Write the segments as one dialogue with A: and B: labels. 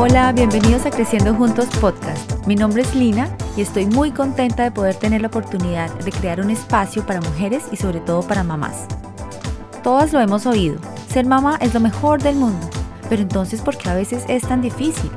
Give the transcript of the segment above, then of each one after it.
A: Hola, bienvenidos a Creciendo Juntos Podcast. Mi nombre es Lina y estoy muy contenta de poder tener la oportunidad de crear un espacio para mujeres y sobre todo para mamás. Todas lo hemos oído, ser mamá es lo mejor del mundo, pero entonces ¿por qué a veces es tan difícil?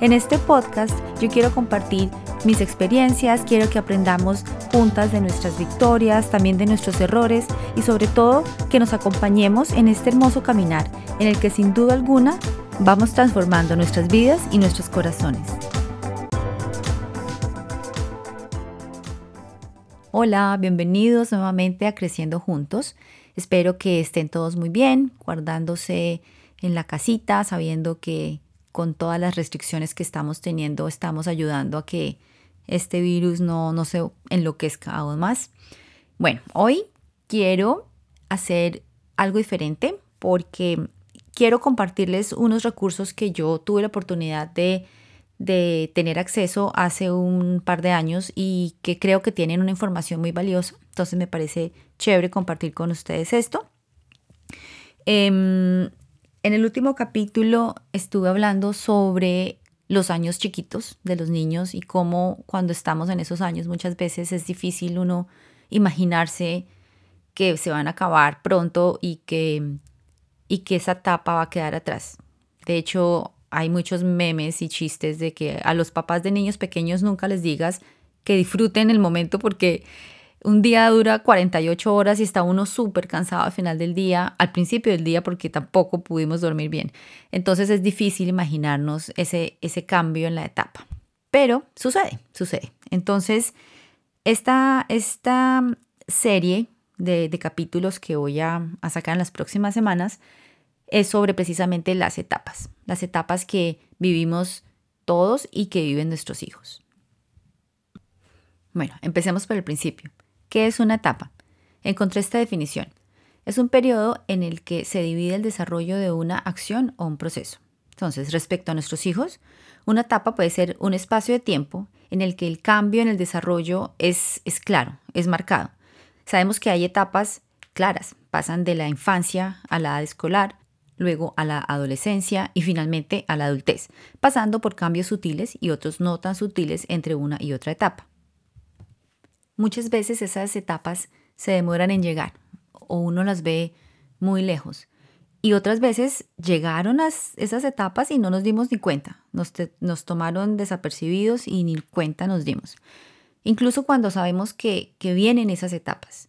A: En este podcast yo quiero compartir mis experiencias, quiero que aprendamos juntas de nuestras victorias, también de nuestros errores y sobre todo que nos acompañemos en este hermoso caminar en el que sin duda alguna vamos transformando nuestras vidas y nuestros corazones. Hola, bienvenidos nuevamente a Creciendo Juntos. Espero que estén todos muy bien, guardándose en la casita, sabiendo que con todas las restricciones que estamos teniendo estamos ayudando a que este virus no, no se enloquezca aún más. Bueno, hoy quiero hacer algo diferente porque quiero compartirles unos recursos que yo tuve la oportunidad de, de tener acceso hace un par de años y que creo que tienen una información muy valiosa. Entonces me parece chévere compartir con ustedes esto. Em, en el último capítulo estuve hablando sobre los años chiquitos de los niños y cómo cuando estamos en esos años muchas veces es difícil uno imaginarse que se van a acabar pronto y que, y que esa etapa va a quedar atrás. De hecho, hay muchos memes y chistes de que a los papás de niños pequeños nunca les digas que disfruten el momento porque un día dura 48 horas y está uno súper cansado al final del día, al principio del día porque tampoco pudimos dormir bien. Entonces es difícil imaginarnos ese, ese cambio en la etapa. Pero sucede, sucede. Entonces, esta, esta serie de, capítulos que voy a sacar en las próximas semanas es sobre precisamente las etapas, las etapas que vivimos todos y que viven nuestros hijos. Bueno, empecemos por el principio. ¿Qué es una etapa? Encontré esta definición. Es un periodo en el que se divide el desarrollo de una acción o un proceso. Entonces, respecto a nuestros hijos, una etapa puede ser un espacio de tiempo en el que el cambio en el desarrollo es, es claro, es marcado. Sabemos que hay etapas claras, pasan de la infancia a la edad escolar, luego a la adolescencia y finalmente a la adultez, pasando por cambios sutiles y otros no tan sutiles entre una y otra etapa. Muchas veces esas etapas se demoran en llegar o uno las ve muy lejos. Y otras veces llegaron a esas etapas y no nos dimos ni cuenta. Nos, nos tomaron desapercibidos y ni cuenta nos dimos. Incluso cuando sabemos que, que vienen esas etapas.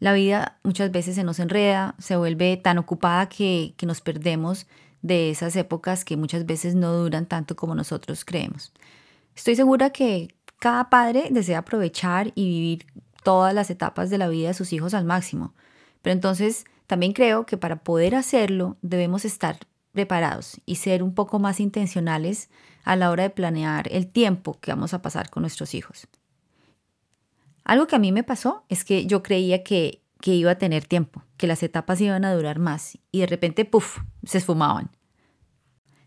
A: La vida muchas veces se nos enreda, se vuelve tan ocupada que, que nos perdemos de esas épocas que muchas veces no duran tanto como nosotros creemos. Estoy segura que cada padre desea aprovechar y vivir todas las etapas de la vida de sus hijos al máximo, pero entonces también creo que para poder hacerlo debemos estar preparados y ser un poco más intencionales a la hora de planear el tiempo que vamos a pasar con nuestros hijos. Algo que a mí me pasó es que yo creía que, que iba a tener tiempo, que las etapas iban a durar más y de repente, puff, se esfumaban.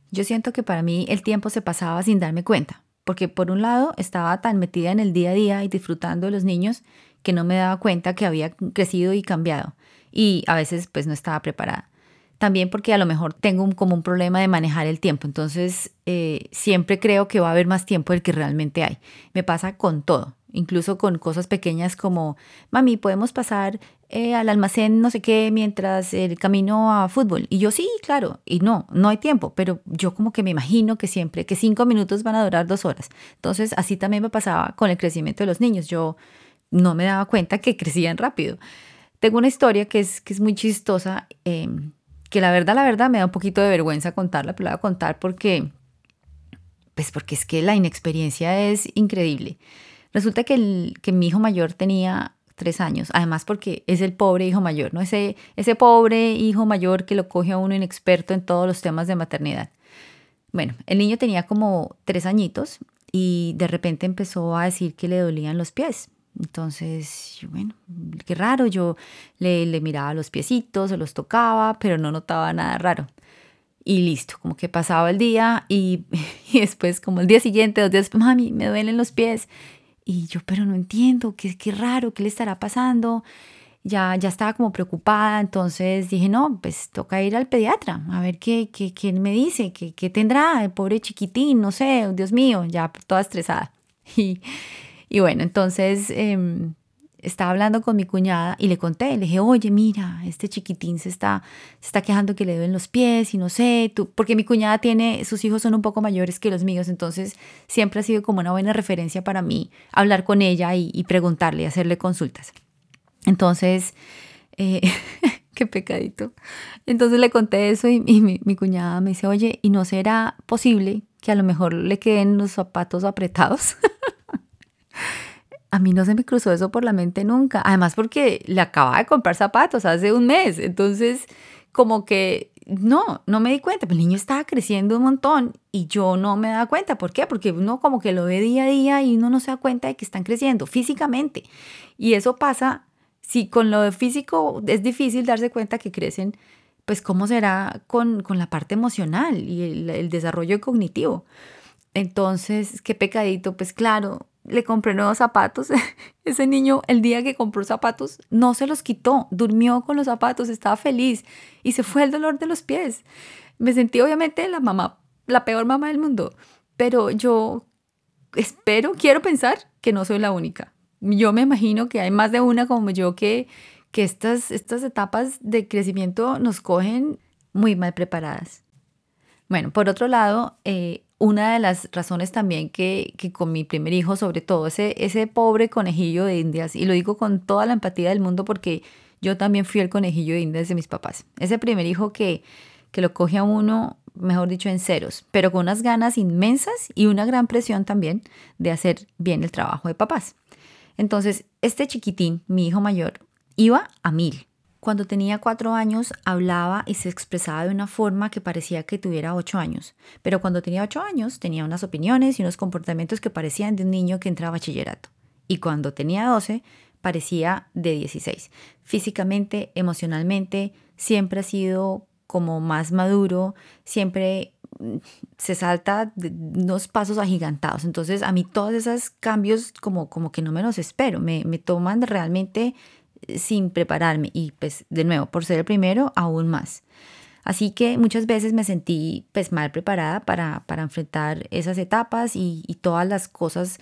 A: Yo siento que para mí el tiempo se pasaba sin darme cuenta, porque por un lado estaba tan metida en el día a día y disfrutando de los niños que no me daba cuenta que había crecido y cambiado y a veces pues no estaba preparada. También porque a lo mejor tengo como un problema de manejar el tiempo, entonces eh, siempre creo que va a haber más tiempo del que realmente hay. Me pasa con todo incluso con cosas pequeñas como, mami, podemos pasar eh, al almacén no sé qué mientras el camino a fútbol. Y yo sí, claro, y no, no hay tiempo, pero yo como que me imagino que siempre, que cinco minutos van a durar dos horas. Entonces, así también me pasaba con el crecimiento de los niños. Yo no me daba cuenta que crecían rápido. Tengo una historia que es, que es muy chistosa, em, que la verdad, la verdad me da un poquito de vergüenza contarla, pero la voy a contar porque, pues porque es que la inexperiencia es increíble. Resulta que, el, que mi hijo mayor tenía tres años, además porque es el pobre hijo mayor, ¿no? Ese, ese pobre hijo mayor que lo coge a uno inexperto en todos los temas de maternidad. Bueno, el niño tenía como tres añitos y de repente empezó a decir que le dolían los pies. Entonces, bueno, qué raro, yo le, le miraba los piecitos, se los tocaba, pero no notaba nada raro. Y listo, como que pasaba el día y, y después como el día siguiente, dos días, mami, me duelen los pies. Y yo, pero no entiendo, qué, qué raro, qué le estará pasando. ya, ya estaba como preocupada, entonces dije, no, pues toca ir al pediatra, a ver qué, qué, qué me dice, qué, qué, tendrá el pobre chiquitín, no sé, Dios mío, ya toda estresada. Y, y bueno, entonces em, estaba hablando con mi cuñada y le conté, le dije, oye, mira, este chiquitín se está, se está quejando que le duelen los pies y no sé, tú, porque mi cuñada tiene, sus hijos son un poco mayores que los míos, entonces siempre ha sido como una buena referencia para mí hablar con ella y, y preguntarle, hacerle consultas. Entonces, eh, qué pecadito. Entonces le conté eso y, mi, mi, cuñada me dice, oye, ¿y no será posible que a lo mejor le queden los zapatos apretados? a mí no se me cruzó eso por la mente nunca. Además porque le acababa de comprar zapatos hace un mes. Entonces, como que no, no me di cuenta. el niño estaba creciendo un montón y yo no me daba cuenta. ¿Por qué? Porque uno como que lo ve día a día y uno no se da cuenta de que están creciendo físicamente. Y eso pasa si con lo físico es difícil darse cuenta que crecen, pues cómo será con, con la parte emocional y el, el, desarrollo cognitivo. Entonces, qué pecadito, pues claro, le compré nuevos zapatos. Ese niño, el día que compró zapatos, no se los quitó, durmió con los zapatos, estaba feliz y se fue el dolor de los pies. Me sentí obviamente la mamá, la peor mamá del mundo, pero yo espero, quiero pensar que no soy la única yo me imagino que hay más de una como yo que, que estas, estas etapas de crecimiento nos cogen muy mal preparadas. Bueno, por otro lado, eh, una de las razones también que, que, con mi primer hijo, sobre todo, ese, ese pobre conejillo de indias, y lo digo con toda la empatía del mundo porque yo también fui el conejillo de indias de mis papás. Ese primer hijo que, que lo coge a uno, mejor dicho, en ceros, pero con unas ganas inmensas y una gran presión también de hacer bien el trabajo de papás. Entonces, este chiquitín, mi hijo mayor, iba a mil. Cuando tenía cuatro años hablaba y se expresaba de una forma que parecía que tuviera ocho años, pero cuando tenía ocho años tenía unas opiniones y unos comportamientos que parecían de un niño que entraba a bachillerato. Y cuando tenía doce parecía de dieciséis. Físicamente, emocionalmente, siempre ha sido como más maduro, siempre se salta unos pasos agigantados. Entonces, a mí todos esos cambios como, como que no me los espero, me, me toman realmente sin prepararme y pues de nuevo, por ser el primero, aún más. Así que muchas veces me sentí pues mal preparada para, para enfrentar esas etapas y, todas las cosas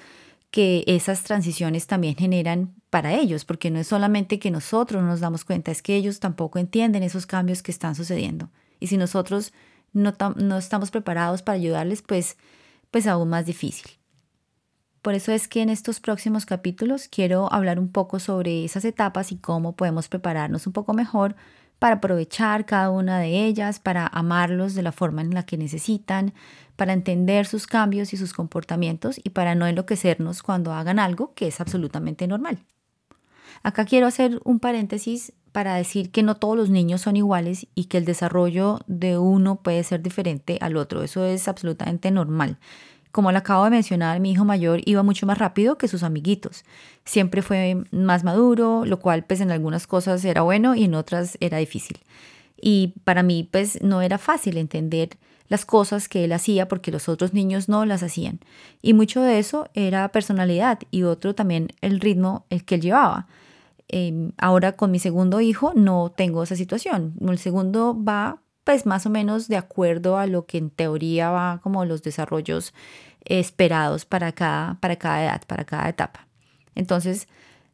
A: que esas transiciones también generan para ellos, porque no es solamente que nosotros nos damos cuenta, es que ellos tampoco entienden esos cambios que están sucediendo. Y si nosotros no, no estamos preparados para ayudarles, pues, pues aún más difícil. Por eso es que en estos próximos capítulos quiero hablar un poco sobre esas etapas y cómo podemos prepararnos un poco mejor para aprovechar cada una de ellas, para amarlos de la forma en la que necesitan, para entender sus cambios y sus comportamientos y para no enloquecernos cuando hagan algo que es absolutamente normal. Acá quiero hacer un paréntesis para decir que no todos los niños son iguales y que el desarrollo de uno puede ser diferente al otro. Eso es absolutamente normal. Como le acabo de mencionar, mi hijo mayor iba mucho más rápido que sus amiguitos. Siempre fue más maduro, lo cual pues en algunas cosas era bueno y en otras era difícil. Y para mí pues no era fácil entender las cosas que él hacía porque los otros niños no las hacían. Y mucho de eso era personalidad y otro también el ritmo el que él llevaba. Em, ahora con mi segundo hijo no tengo esa situación. El segundo va pues más o menos de acuerdo a lo que en teoría va como los desarrollos esperados para cada, para cada edad, para cada etapa. Entonces,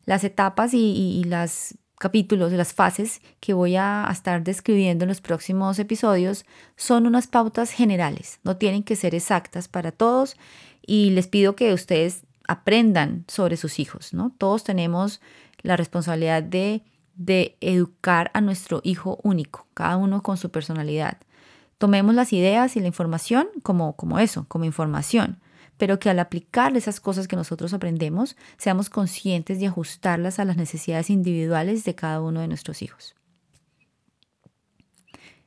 A: las etapas y, y, las capítulos, las fases que voy a estar describiendo en los próximos episodios son unas pautas generales, no tienen que ser exactas para todos y les pido que ustedes aprendan sobre sus hijos, ¿no? Todos tenemos la responsabilidad de, de educar a nuestro hijo único, cada uno con su personalidad. Tomemos las ideas y la información como, como eso, como información, pero que al aplicar esas cosas que nosotros aprendemos, seamos conscientes de ajustarlas a las necesidades individuales de cada uno de nuestros hijos.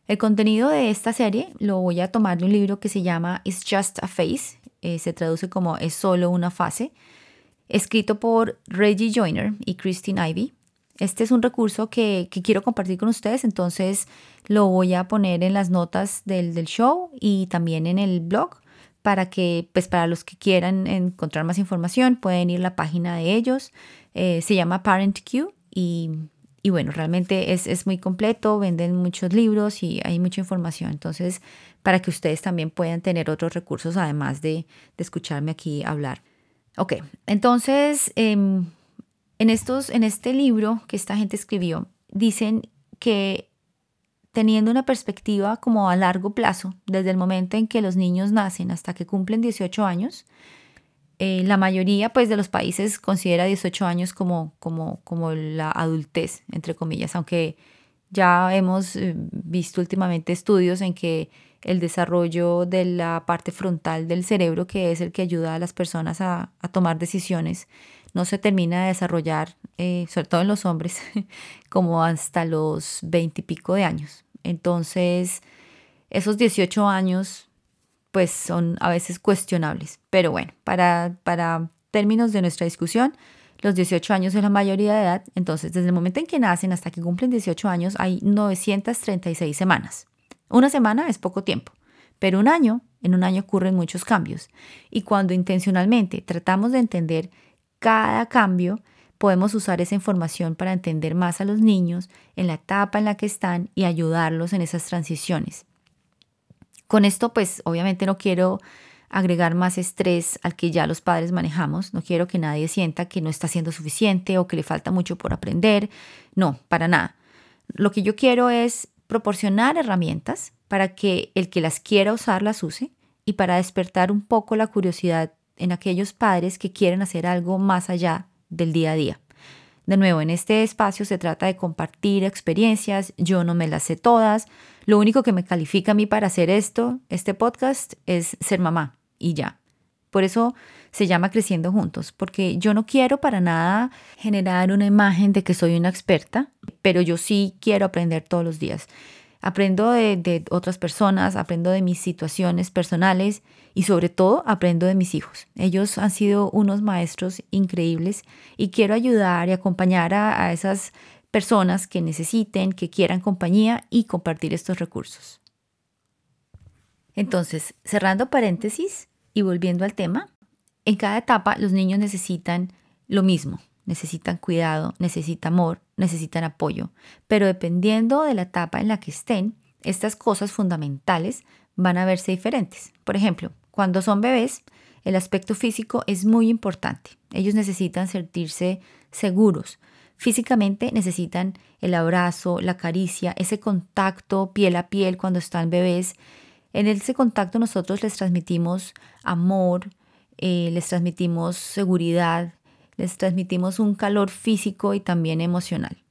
A: El contenido de esta serie lo voy a tomar de un libro que se llama It's Just a Phase, eh, se traduce como Es solo una fase, escrito por Reggie Joyner y Christine Ivy. Este es un recurso que, quiero compartir con ustedes, entonces lo voy a poner en las notas del, show y también en el blog para que, pues para los que quieran encontrar más información, pueden ir a la página de ellos. Eh, se llama ParentQ y, y bueno, realmente es, es, muy completo, venden muchos libros y hay mucha información. Entonces, para que ustedes también puedan tener otros recursos además de, de escucharme aquí hablar. Ok, entonces, em, en, estos, en este libro que esta gente escribió, dicen que teniendo una perspectiva como a largo plazo, desde el momento en que los niños nacen hasta que cumplen 18 años, eh, la mayoría pues, de los países considera 18 años como, como, como la adultez, entre comillas, aunque ya hemos eh, visto últimamente estudios en que el desarrollo de la parte frontal del cerebro, que es el que ayuda a las personas a, tomar decisiones, no se termina de desarrollar, eh, sobre todo en los hombres, como hasta los 20 y pico de años. Entonces, esos 18 años pues son a veces cuestionables. Pero bueno, para, para términos de nuestra discusión, los 18 años es la mayoría de edad, entonces desde el momento en que nacen hasta que cumplen 18 años hay 936 semanas. Una semana es poco tiempo, pero un año, en un año ocurren muchos cambios. Y cuando intencionalmente tratamos de entender cada cambio, podemos usar esa información para entender más a los niños en la etapa en la que están y ayudarlos en esas transiciones. Con esto, pues obviamente no quiero agregar más estrés al que ya los padres manejamos. No quiero que nadie sienta que no está haciendo suficiente o que le falta mucho por aprender. No, para nada. Lo que yo quiero es proporcionar herramientas para que el que las quiera usar las use y para despertar un poco la curiosidad en aquellos padres que quieren hacer algo más allá del día a día. De nuevo, en este espacio se trata de compartir experiencias, yo no me las sé todas, lo único que me califica a mí para hacer esto, este podcast, es ser mamá y ya. Por eso se llama Creciendo Juntos, porque yo no quiero para nada generar una imagen de que soy una experta, pero yo sí quiero aprender todos los días. Aprendo de, otras personas, aprendo de mis situaciones personales y sobre todo aprendo de mis hijos. Ellos han sido unos maestros increíbles y quiero ayudar y acompañar a, a esas personas que necesiten, que quieran compañía y compartir estos recursos. Entonces, cerrando paréntesis y volviendo al tema, en cada etapa los niños necesitan lo mismo, necesitan cuidado, necesitan amor, necesitan apoyo, pero dependiendo de la etapa en la que estén, estas cosas fundamentales van a verse diferentes. Por ejemplo, cuando son bebés, el aspecto físico es muy importante. Ellos necesitan sentirse seguros. Físicamente necesitan el abrazo, la caricia, ese contacto piel a piel cuando están bebés. En ese contacto nosotros les transmitimos amor, eh, les transmitimos seguridad, les transmitimos un calor físico y también emocional.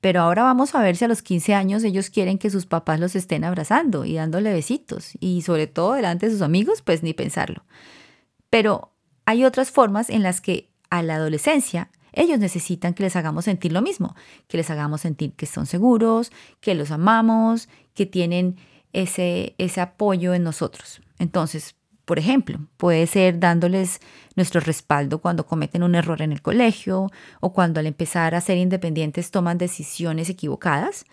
A: Pero ahora vamos a ver si a los 15 años ellos quieren que sus papás los estén abrazando y dándole besitos y sobre todo delante de sus amigos, pues ni pensarlo. Pero hay otras formas en las que a la adolescencia ellos necesitan que les hagamos sentir lo mismo, que les hagamos sentir que son seguros, que los amamos, que tienen ese, ese apoyo en nosotros. Entonces, por ejemplo, puede ser dándoles nuestro respaldo cuando cometen un error en el colegio o cuando al empezar a ser independientes toman decisiones equivocadas,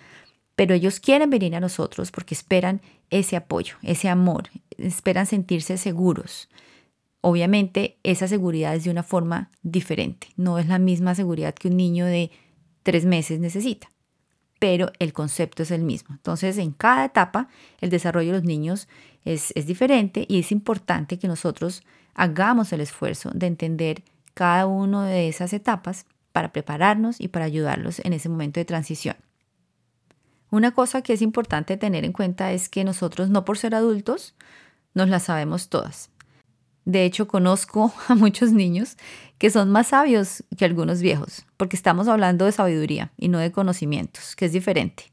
A: pero ellos quieren venir a nosotros porque esperan ese apoyo, ese amor, esperan sentirse seguros. Obviamente esa seguridad es de una forma diferente, no es la misma seguridad que un niño de tres meses necesita pero el concepto es el mismo. Entonces, en cada etapa, el desarrollo de los niños es, diferente y es importante que nosotros hagamos el esfuerzo de entender cada una de esas etapas para prepararnos y para ayudarlos en ese momento de transición. Una cosa que es importante tener en cuenta es que nosotros, no por ser adultos, nos las sabemos todas. De hecho, conozco a muchos niños que son más sabios que algunos viejos, porque estamos hablando de sabiduría y no de conocimientos, que es diferente.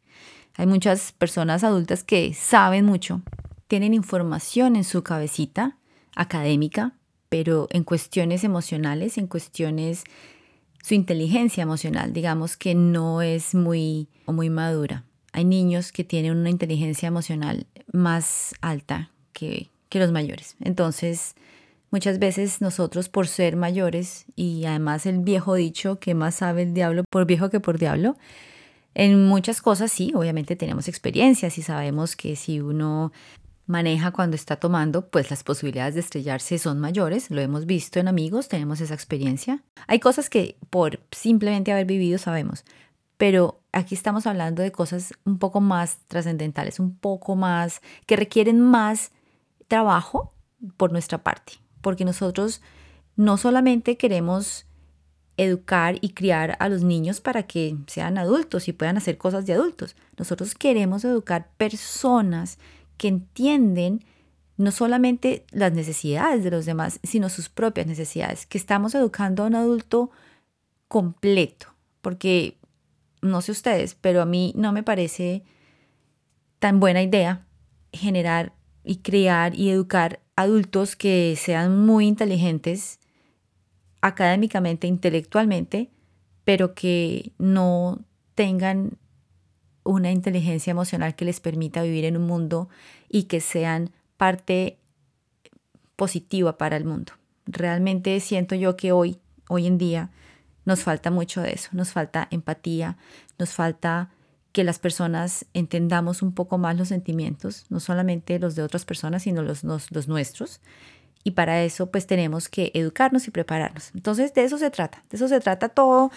A: Hay muchas personas adultas que saben mucho, tienen información en su cabecita académica, pero en cuestiones emocionales, en cuestiones, su inteligencia emocional, digamos que no es muy, muy madura. Hay niños que tienen una inteligencia emocional más alta que, que los mayores. Entonces, Muchas veces nosotros por ser mayores y además el viejo dicho que más sabe el diablo por viejo que por diablo, en muchas cosas sí, obviamente tenemos experiencias y sabemos que si uno maneja cuando está tomando, pues las posibilidades de estrellarse son mayores, lo hemos visto en amigos, tenemos esa experiencia. Hay cosas que por simplemente haber vivido sabemos, pero aquí estamos hablando de cosas un poco más trascendentales, un poco más, que requieren más trabajo por nuestra parte, porque nosotros no solamente queremos educar y criar a los niños para que sean adultos y puedan hacer cosas de adultos. Nosotros queremos educar personas que entienden no solamente las necesidades de los demás, sino sus propias necesidades, que estamos educando a un adulto completo, porque no sé ustedes, pero a mí no me parece tan buena idea generar y crear y educar adultos que sean muy inteligentes académicamente, intelectualmente, pero que no tengan una inteligencia emocional que les permita vivir en un mundo y que sean parte positiva para el mundo. Realmente siento yo que hoy, hoy en día, nos falta mucho de eso, nos falta empatía, nos falta que las personas entendamos un poco más los sentimientos, no solamente los de otras personas, sino los, los, nuestros. Y para eso pues tenemos que educarnos y prepararnos. Entonces de eso se trata, de eso se trata todo.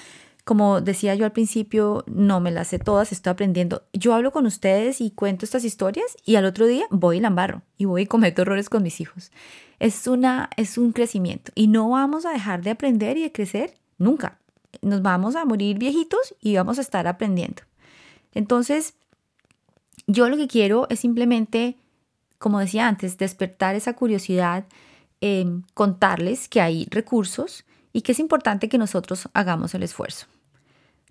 A: Como decía yo al principio, no me las sé todas, estoy aprendiendo. Yo hablo con ustedes y cuento estas historias y al otro día voy y la embarro y voy y cometo errores con mis hijos. Es, una, es un crecimiento y no vamos a dejar de aprender y de crecer nunca. Nos vamos a morir viejitos y vamos a estar aprendiendo. Entonces, yo lo que quiero es simplemente, como decía antes, despertar esa curiosidad, em, contarles que hay recursos y que es importante que nosotros hagamos el esfuerzo.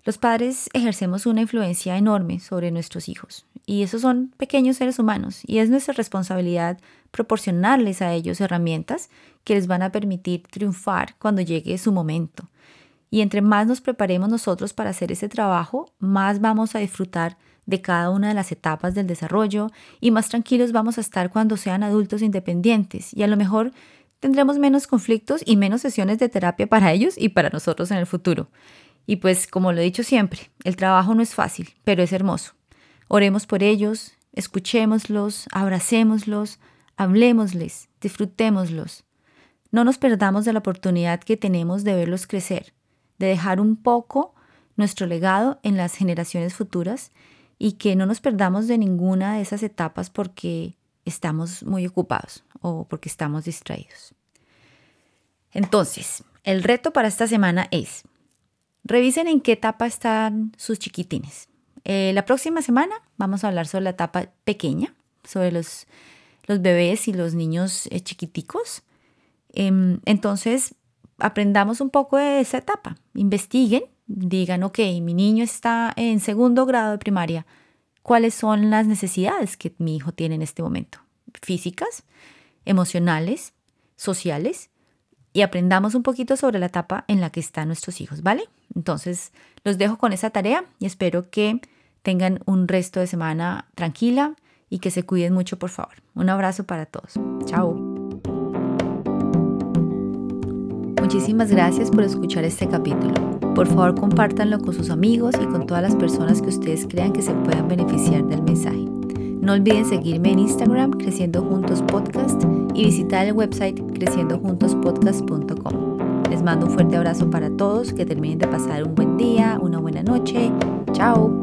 A: Los padres ejercemos una influencia enorme sobre nuestros hijos y esos son pequeños seres humanos y es nuestra responsabilidad proporcionarles a ellos herramientas que les van a permitir triunfar cuando llegue su momento y entre más nos preparemos nosotros para hacer ese trabajo, más vamos a disfrutar de cada una de las etapas del desarrollo y más tranquilos vamos a estar cuando sean adultos independientes y a lo mejor tendremos menos conflictos y menos sesiones de terapia para ellos y para nosotros en el futuro. Y pues como lo he dicho siempre, el trabajo no es fácil, pero es hermoso. Oremos por ellos, escuchémoslos, abracémoslos, hablemosles, disfrutémoslos. No nos perdamos de la oportunidad que tenemos de verlos crecer de dejar un poco nuestro legado en las generaciones futuras y que no nos perdamos de ninguna de esas etapas porque estamos muy ocupados o porque estamos distraídos. Entonces, el reto para esta semana es, revisen en qué etapa están sus chiquitines. Eh, la próxima semana vamos a hablar sobre la etapa pequeña, sobre los, los bebés y los niños eh, chiquiticos. Em, entonces, aprendamos un poco de esa etapa, investiguen, digan, ok, mi niño está en segundo grado de primaria, ¿cuáles son las necesidades que mi hijo tiene en este momento? Físicas, emocionales, sociales, y aprendamos un poquito sobre la etapa en la que están nuestros hijos, ¿vale? Entonces, los dejo con esa tarea y espero que tengan un resto de semana tranquila y que se cuiden mucho, por favor. Un abrazo para todos. Chao. Muchísimas gracias por escuchar este capítulo. Por favor, compártanlo con sus amigos y con todas las personas que ustedes crean que se puedan beneficiar del mensaje. No olviden seguirme en Instagram Creciendo Juntos Podcast y visitar el website creciendojuntospodcast.com. Les mando un fuerte abrazo para todos, que terminen de pasar un buen día, una buena noche. Chao.